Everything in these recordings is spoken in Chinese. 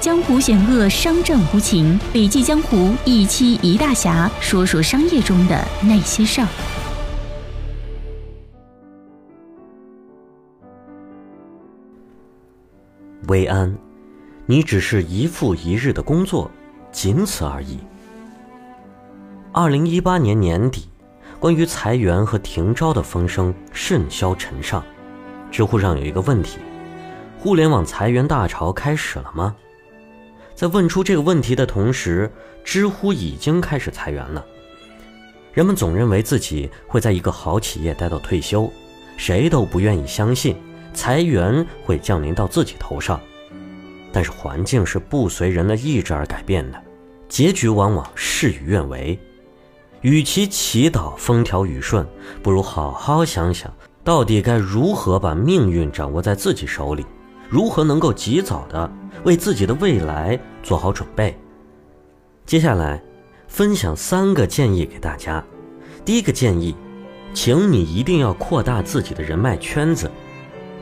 江湖险恶，商战无情。笔记江湖一期一大侠，说说商业中的那些事儿。薇安，你只是一复一日的工作，仅此而已。二零一八年年底，关于裁员和停招的风声甚嚣尘上。知乎上有一个问题：互联网裁员大潮开始了吗？在问出这个问题的同时，知乎已经开始裁员了。人们总认为自己会在一个好企业待到退休，谁都不愿意相信裁员会降临到自己头上。但是环境是不随人的意志而改变的，结局往往事与愿违。与其祈祷风调雨顺，不如好好想想，到底该如何把命运掌握在自己手里，如何能够及早的为自己的未来做好准备。接下来，分享三个建议给大家。第一个建议，请你一定要扩大自己的人脉圈子，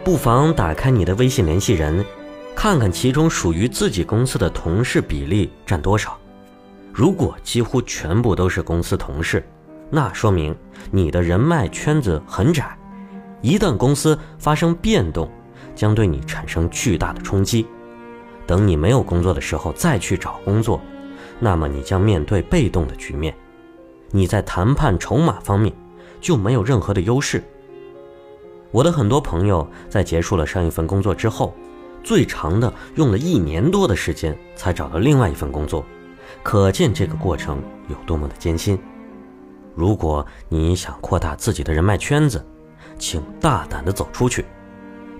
不妨打开你的微信联系人，看看其中属于自己公司的同事比例占多少。如果几乎全部都是公司同事，那说明你的人脉圈子很窄。一旦公司发生变动，将对你产生巨大的冲击。等你没有工作的时候再去找工作，那么你将面对被动的局面。你在谈判筹码方面就没有任何的优势。我的很多朋友在结束了上一份工作之后，最长的用了一年多的时间才找到另外一份工作。可见这个过程有多么的艰辛。如果你想扩大自己的人脉圈子，请大胆的走出去。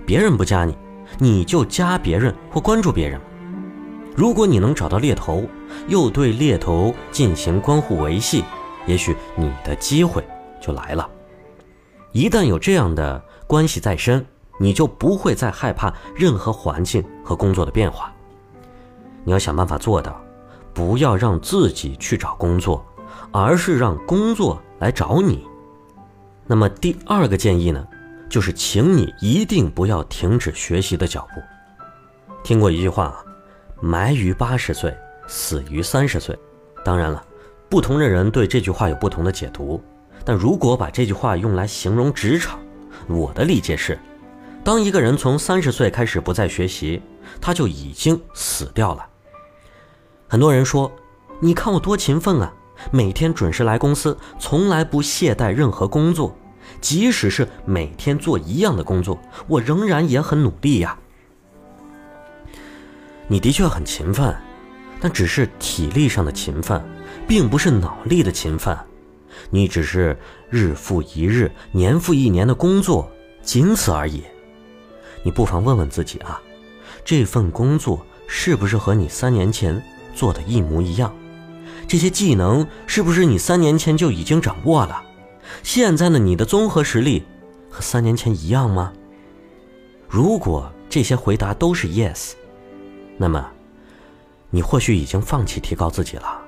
别人不加你，你就加别人或关注别人。如果你能找到猎头，又对猎头进行关户维系，也许你的机会就来了。一旦有这样的关系在身，你就不会再害怕任何环境和工作的变化。你要想办法做到。不要让自己去找工作，而是让工作来找你。那么第二个建议呢，就是请你一定不要停止学习的脚步。听过一句话啊，埋于八十岁，死于三十岁。当然了，不同的人对这句话有不同的解读。但如果把这句话用来形容职场，我的理解是：当一个人从三十岁开始不再学习，他就已经死掉了。很多人说：“你看我多勤奋啊，每天准时来公司，从来不懈怠任何工作，即使是每天做一样的工作，我仍然也很努力呀。”你的确很勤奋，但只是体力上的勤奋，并不是脑力的勤奋。你只是日复一日、年复一年的工作，仅此而已。你不妨问问自己啊，这份工作是不是和你三年前？做的一模一样，这些技能是不是你三年前就已经掌握了？现在的你的综合实力和三年前一样吗？如果这些回答都是 yes，那么你或许已经放弃提高自己了。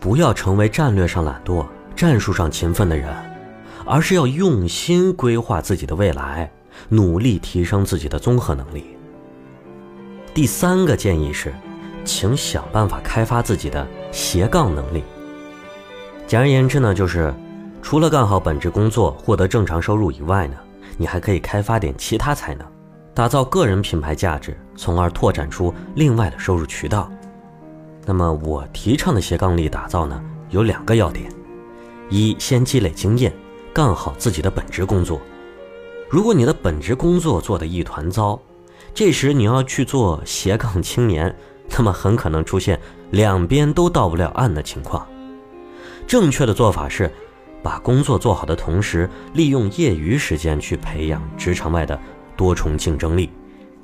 不要成为战略上懒惰、战术上勤奋的人，而是要用心规划自己的未来，努力提升自己的综合能力。第三个建议是。请想办法开发自己的斜杠能力。简而言之呢，就是除了干好本职工作、获得正常收入以外呢，你还可以开发点其他才能，打造个人品牌价值，从而拓展出另外的收入渠道。那么我提倡的斜杠力打造呢，有两个要点：一，先积累经验，干好自己的本职工作。如果你的本职工作做得一团糟，这时你要去做斜杠青年。那么很可能出现两边都到不了岸的情况。正确的做法是，把工作做好的同时，利用业余时间去培养职场外的多重竞争力，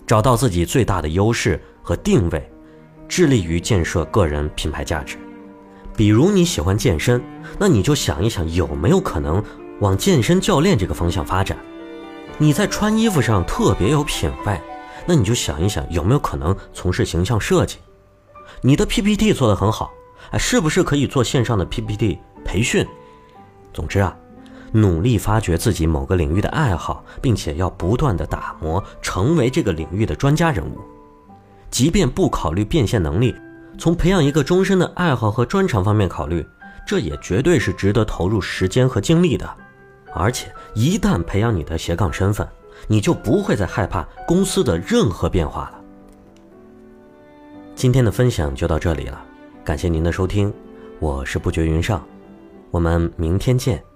找到自己最大的优势和定位，致力于建设个人品牌价值。比如你喜欢健身，那你就想一想有没有可能往健身教练这个方向发展。你在穿衣服上特别有品味。那你就想一想，有没有可能从事形象设计？你的 PPT 做得很好，哎，是不是可以做线上的 PPT 培训？总之啊，努力发掘自己某个领域的爱好，并且要不断的打磨，成为这个领域的专家人物。即便不考虑变现能力，从培养一个终身的爱好和专长方面考虑，这也绝对是值得投入时间和精力的。而且，一旦培养你的斜杠身份，你就不会再害怕公司的任何变化了。今天的分享就到这里了，感谢您的收听，我是不觉云上，我们明天见。